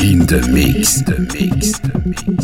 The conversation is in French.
In the Mix. In the mix. the mix.